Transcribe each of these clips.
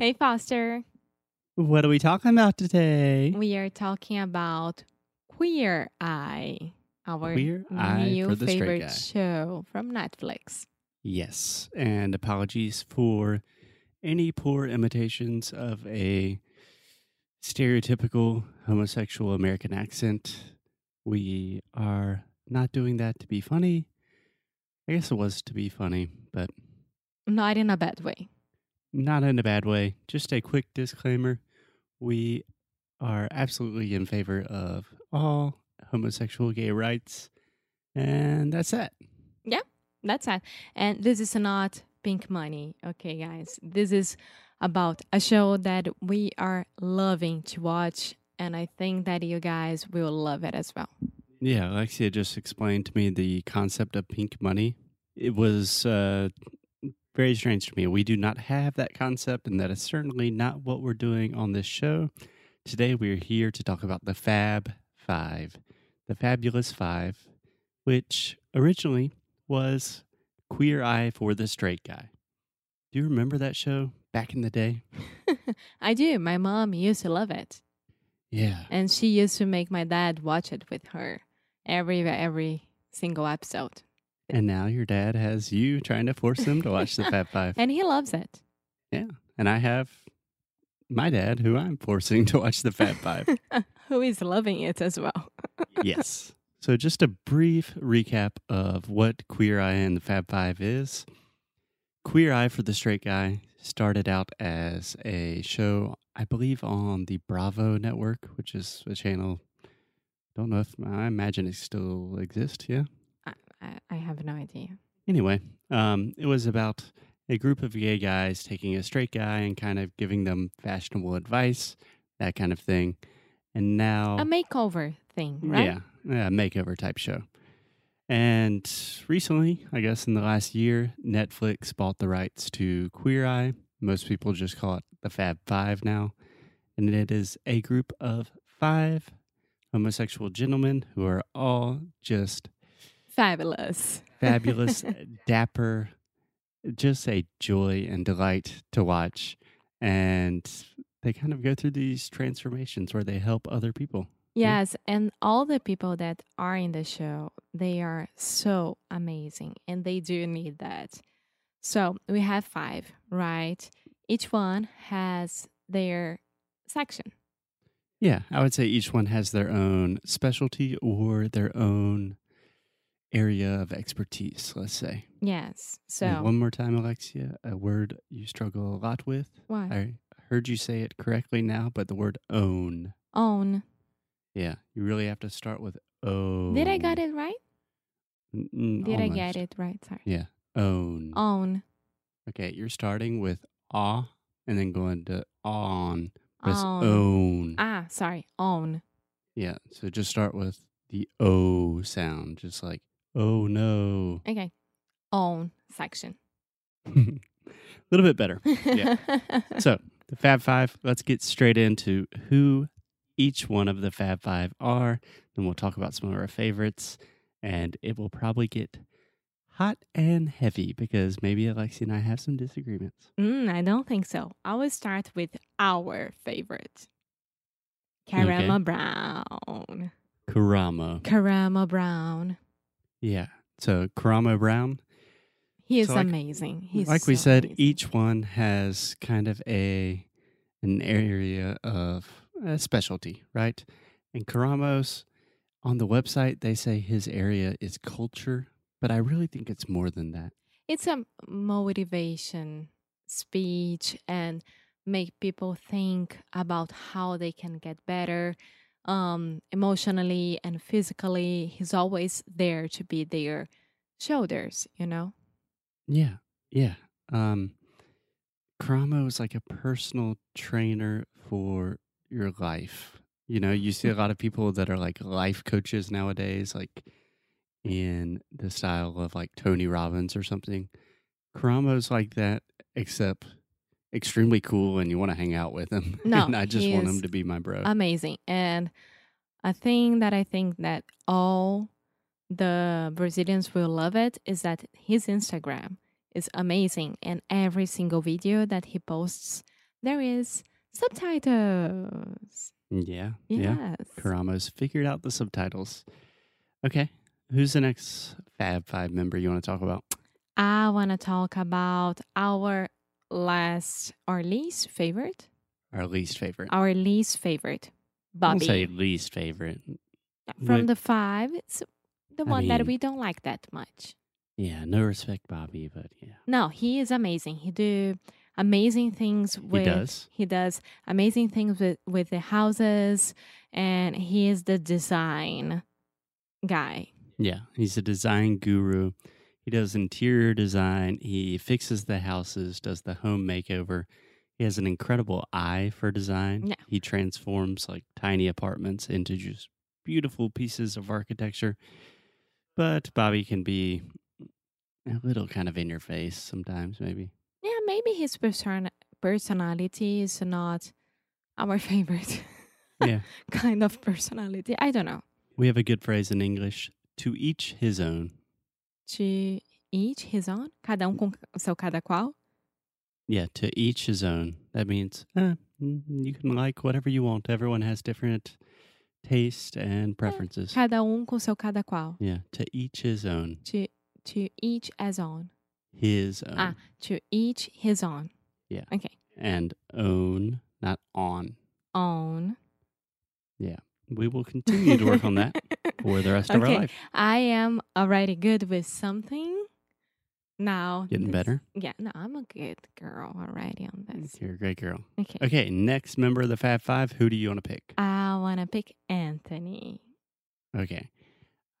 Hey, Foster. What are we talking about today? We are talking about Queer Eye, our Queer Eye new favorite show from Netflix. Yes, and apologies for any poor imitations of a stereotypical homosexual American accent. We are not doing that to be funny. I guess it was to be funny, but Not in a bad way. Not in a bad way. Just a quick disclaimer we are absolutely in favor of all homosexual gay rights, and that's that. Yeah, that's it. And this is not pink money, okay, guys? This is about a show that we are loving to watch, and I think that you guys will love it as well. Yeah, Alexia just explained to me the concept of pink money. It was uh, very strange to me. We do not have that concept, and that is certainly not what we're doing on this show. Today, we're here to talk about the Fab Five, the Fabulous Five, which originally was Queer Eye for the Straight Guy. Do you remember that show back in the day? I do. My mom used to love it. Yeah. And she used to make my dad watch it with her every every single episode. And now your dad has you trying to force him to watch the Fab Five. And he loves it. Yeah. And I have my dad, who I'm forcing to watch the Fab Five. Who is loving it as well. yes. So, just a brief recap of what Queer Eye and the Fab Five is. Queer Eye for the Straight Guy started out as a show, I believe, on the Bravo network, which is a channel. Don't know if I imagine it still exists. Yeah. I, I, have no idea. Anyway, um, it was about a group of gay guys taking a straight guy and kind of giving them fashionable advice, that kind of thing. And now, A makeover thing, right? yeah, yeah, makeover type show. And recently, I guess in the last year, Netflix bought the rights to Queer Eye. Most people just call it the Fab Five now. And it is a group of five homosexual gentlemen who are all just Fabulous. fabulous, dapper, just a joy and delight to watch. And they kind of go through these transformations where they help other people. Yeah. Yes, and all the people that are in the show, they are so amazing and they do need that. So we have five, right? Each one has their section. Yeah, I would say each one has their own specialty or their own area of expertise, let's say. Yes. And So one more time, Alexia, a word you struggle a lot with. why? I heard you say it correctly now, but the word own. Own. Yeah, you really have to start with own. Did I got it right? N- Did I get it right? Sorry. Yeah, own. Own. Okay, you're starting with ah and then going to on. Own. own. Ah, sorry. Own. Yeah, so just start with the O sound, just like, oh no. Okay. Own section. a little bit better. Yeah. So, the Fab Five, let's get straight into who each one of the Fab Five are. Then we'll talk about some of our favorites. And it will probably get hot and heavy because maybe Alexi and I have some disagreements. Mm, I don't think so. I will start with our favorite. Karama Brown. Karamo. Karama Brown. Yeah. So, Karamo Brown, He is So like- amazing. He's like we so said, amazing. each one has kind of a an area of uh, specialty, right? And Karamos on the website they say his area is culture, but I really think it's more than that. it's a motivation speech and make people think about how they can get better um, emotionally and physically. He's always there to be their shoulders, you know? Yeah, yeah. Um, Karamo is like a personal trainer for your life. You know, you see a lot of people that are like life coaches nowadays, like in the style of like Tony Robbins or something. Karamo's like that, except extremely cool, and you want to hang out with him. No, and I just want him to be my bro. amazing. And a thing that I think that all the Brazilians will love it is that his Instagram is amazing and every single video that he posts there is subtitles. Yeah. Yeah. Yes. Karamo's figured out the subtitles. Okay. Who's the next Fab Five member you want to talk about? I want to talk about our last our least favorite. Our least favorite. Our least favorite, I'll Bobby. say least favorite. From the five, it's the I one that we don't like that much. Yeah, no respect, Bobby, but yeah. No, he is amazing. He do amazing things with he does. he does amazing things with with the houses and he is the design guy. Yeah, he's a design guru. He does interior design. He fixes the houses, does the home makeover. He has an incredible eye for design. He transforms like tiny apartments into just beautiful pieces of architecture. But Bobby can be a little kind of in your face sometimes, maybe. Yeah, maybe his person personality is not our favorite Yeah. kind of personality. I don't know. We have a good phrase in English to each his own. To each his own, cada um com seu cada qual. Yeah, to each his own. That means eh, you can like whatever you want. Everyone has different taste and preferences. Cada um com seu cada qual. Yeah, to each his own. To to each as own. His own. Ah, to each his own. Yeah. Okay. And own, not on. Own. We will continue to work on that for the rest of our Okay. life. I am already good with something. Now Getting this- better. Yeah, no, I'm a good girl already on this. You're a great girl. Okay. Okay, next member of the Fab Five. Who do you want to pick? I wanna pick Anthony. Okay.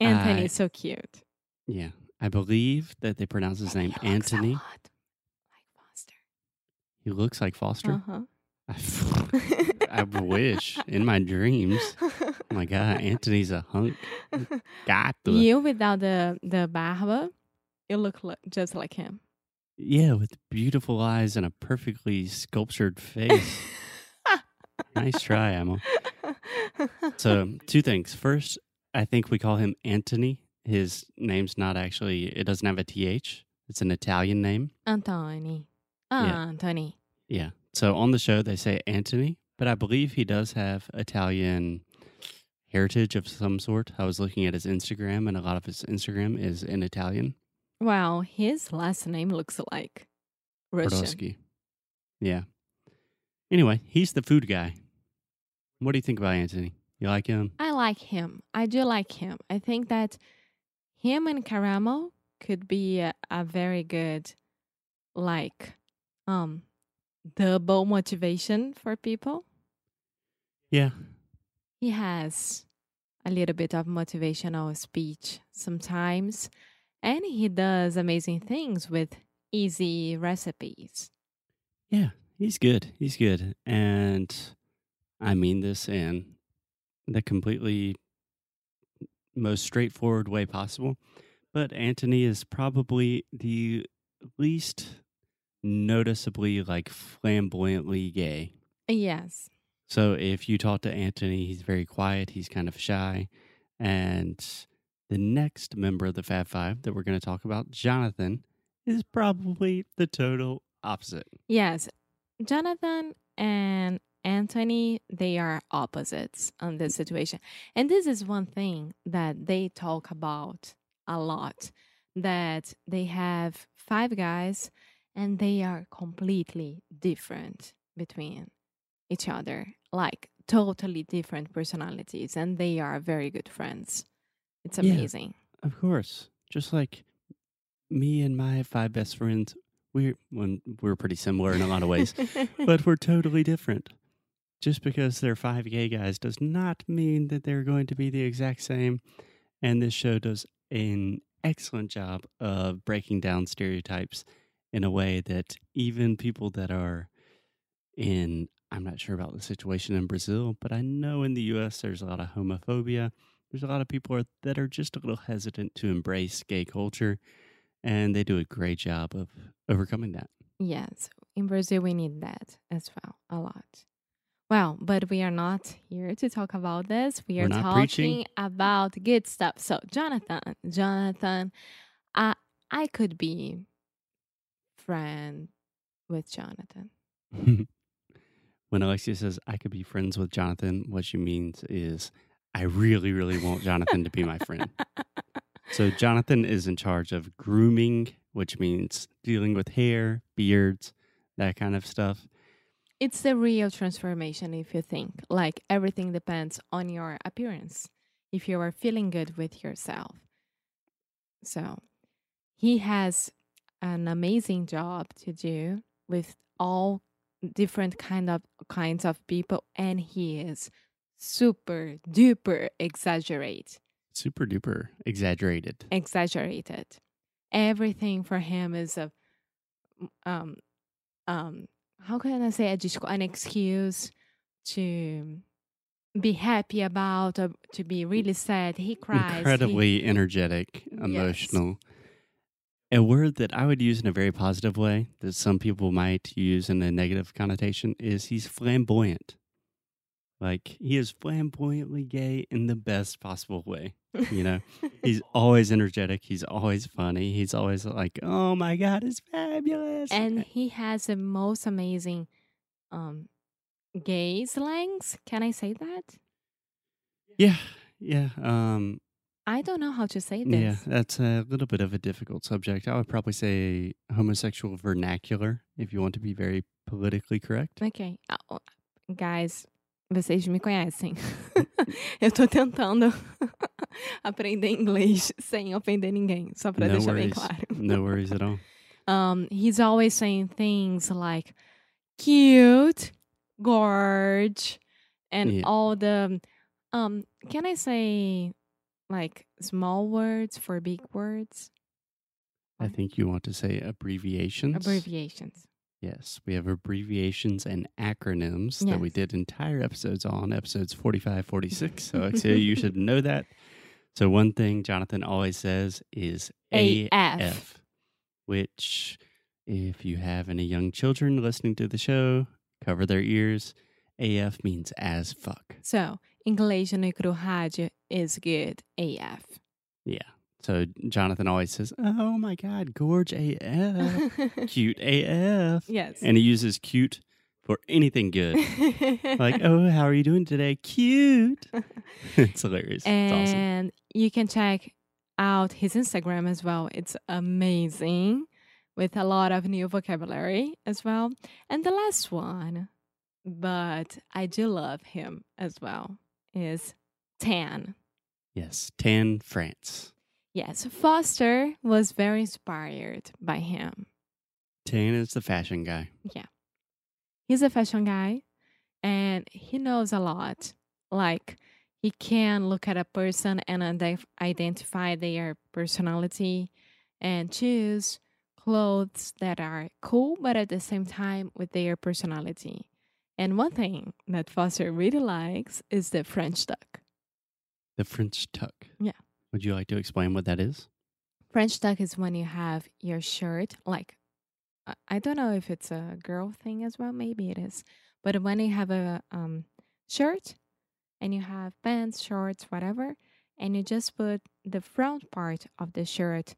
Anthony I- is so cute. Yeah. I believe that they pronounce his name He looks a Anthony. lot like Foster. He looks like Foster. Uh-huh. I wish in my dreams. Oh my God, Anthony's a hunk. God. you without the the barba, you look just like him. Yeah, with beautiful eyes and a perfectly sculptured face. nice try, Emma. So, two things. First, I think we call him Anthony. His name's not actually, it doesn't have a TH. It's an Italian name. Anthony. Yeah. Anthony. Yeah. So on the show, they say Anthony, but I believe he does have Italian heritage of some sort. I was looking at his Instagram, and a lot of his Instagram is in Italian. Wow, his last name looks like Russian. Brodowski. Yeah. Anyway, he's the food guy. What do you think about Anthony? You like him? I like him. I do like him. I think that him and Karamo could be a, a very good, like, um, double motivation for people. Yeah. He has a little bit of motivational speech sometimes, and he does amazing things with easy recipes. Yeah. He's good. He's good. And I mean this in the completely most straightforward way possible. But Anthony is probably the least noticeably like flamboyantly gay. Yes. So if you talk to Anthony, he's very quiet, he's kind of shy. And the next member of the Fab Five that we're going to talk about, Jonathan, is probably the total opposite. Yes. Jonathan and Anthony, they are opposites on this situation. And this is one thing that they talk about a lot that they have five guys and they are completely different between each other, like totally different personalities, and they are very good friends. It's Yeah. amazing. Of course. Just like me and my five best friends, we're when we're pretty similar in a lot of ways, but we're totally different. Just because they're five gay guys does not mean that they're going to be the exact same. And this show does an excellent job of breaking down stereotypes in a way that even people that are in I'm not sure about the situation in Brazil, but I know in the US there's a lot of homophobia. There's a lot of people that are just a little hesitant to embrace gay culture, and they do a great job of overcoming that. Yes, in Brazil we need that as well a lot. Well, but we are not here to talk about this. We We're talking preaching. about good stuff. So, Jonathan, Jonathan, I I could be friend with Jonathan. When Alexia says, I could be friends with Jonathan, what she means is, I really, really want Jonathan to be my friend. So, Jonathan is in charge of grooming, which means dealing with hair, beards, that kind of stuff. It's the real transformation if you think. Like everything depends on your appearance. If you are feeling good with yourself. So he has an amazing job to do with all different kind of kinds of people and he is super duper exaggerate Super duper exaggerated. exaggerated everything for him is a um um how can i say an excuse to be happy about or to be really sad he cries he- Incredibly energetic, emotional. A word that I would use in a very positive way that some people might use in a negative connotation is he's flamboyant. Like he is flamboyantly gay in the best possible way. You know, he's always energetic. He's always funny. He's always like, "Oh my god, it's fabulous!" and he has the most amazing um gay slangs can i say that yeah, yeah, um, i don't know how to say this. yeah. That's a little bit of a difficult subject. I would probably say homosexual vernacular, if you want to be very politically correct. ok oh, guys vocês me conhecem eu tô tentando aprender inglês sem ofender ninguém só pra No deixar bem worries. claro No worries at all. um, he's always saying things like cute, gorge, and Yeah. all the um can I say like small words for big words? I think you want to say abbreviations. Abbreviations. Yes, we have abbreviations and acronyms that we did entire episodes on, episodes 45, 46. So, Alexia, you should know that. So, one thing Jonathan always says is AF. AF, which, if you have any young children listening to the show, cover their ears. AF means as fuck. So Cru Rádio is good AF. Yeah. So, Jonathan always says, Oh my God, gorge AF, cute AF. yes. And he uses cute for anything good. like, oh, how are you doing today? Cute. it's hilarious. it's awesome. and you can check out his Instagram as well. It's amazing with a lot of new vocabulary as well. And the last one, but I do love him as well, is Tan. Yes, Tan France. Yes, Foster was very inspired by him. Tan is the fashion guy. Yeah. He's a fashion guy and he knows a lot. Like, he can look at a person and identify their personality and choose clothes that are cool, but at the same time with their personality. And one thing that Foster really likes is the French tuck. The French tuck. Yeah. Would you like to explain what that is? French tuck is when you have your shirt, like, I- I don't know if it's a girl thing as well, maybe it is. But when you have a um, shirt and you have pants, shorts, whatever, and you just put the front part of the shirt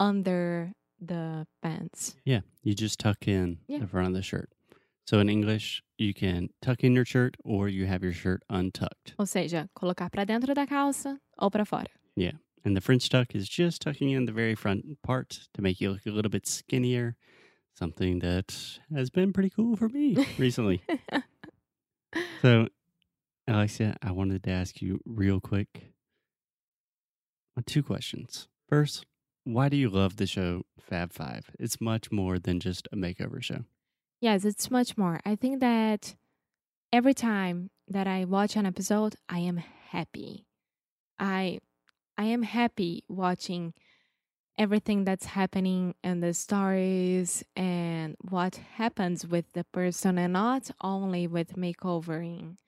under the pants. Yeah, you just tuck in Yeah. the front of the shirt. So in English, you can tuck in your shirt or you have your shirt untucked. Ou seja, colocar pra dentro da calça ou pra fora. Yeah. And the French tuck is just tucking in the very front part to make you look a little bit skinnier. Something that has been pretty cool for me recently. So, Alexia, I wanted to ask you real quick uh, two questions. First, why do you love the show Fab Five? It's much more than just a makeover show. Yes, it's much more. I think that every time that I watch an episode, I am happy. I I am happy watching everything that's happening and the stories and what happens with the person and not only with makeovering,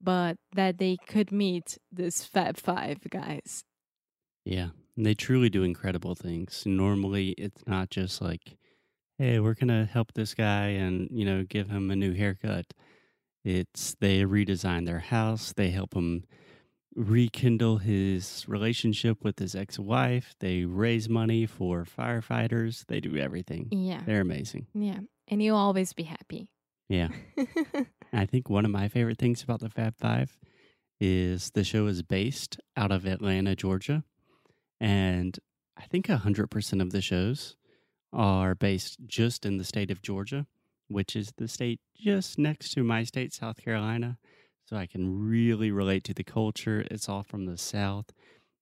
but that they could meet this Fab Five guys. Yeah, they truly do incredible things. Normally, it's not just like, hey, we're going to help this guy and, you know, give him a new haircut. It's they redesign their house, they help him rekindle his relationship with his ex wife, they raise money for firefighters, they do everything. Yeah. They're amazing. Yeah. And you'll always be happy. Yeah. I think one of my favorite things about the Fab Five is the show is based out of Atlanta, Georgia. And I think 100% of the shows are based just in the state of Georgia, which is the state just next to my state, South Carolina. So I can really relate to the culture. It's all from the South.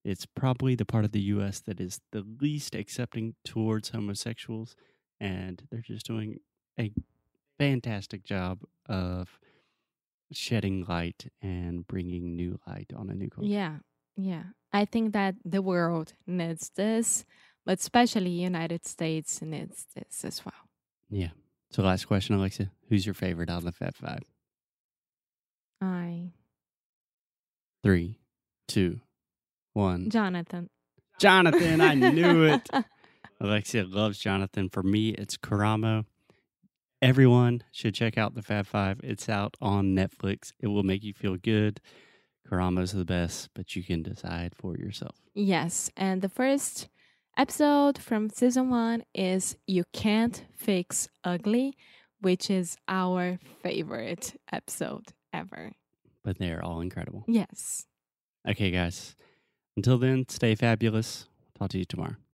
It's probably the part of the U.S. that is the least accepting towards homosexuals. And they're just doing a fantastic job of shedding light and bringing new light on a new culture. Yeah, yeah. I think that the world needs this, but especially United States needs this as well. Yeah. So, last question, Alexia. Who's your favorite out of the Fab Five? I Three, two, one. Jonathan. Jonathan, I knew it. Alexia loves Jonathan. For me, it's Karamo. Everyone should check out the Fab Five. It's out on Netflix. It will make you feel good. Karamo's the best, but you can decide for yourself. Yes, and the first episode from season one is You Can't Fix Ugly, which is our favorite episode ever. But they're all incredible. Yes. Okay, guys. Until then, stay fabulous. Talk to you tomorrow.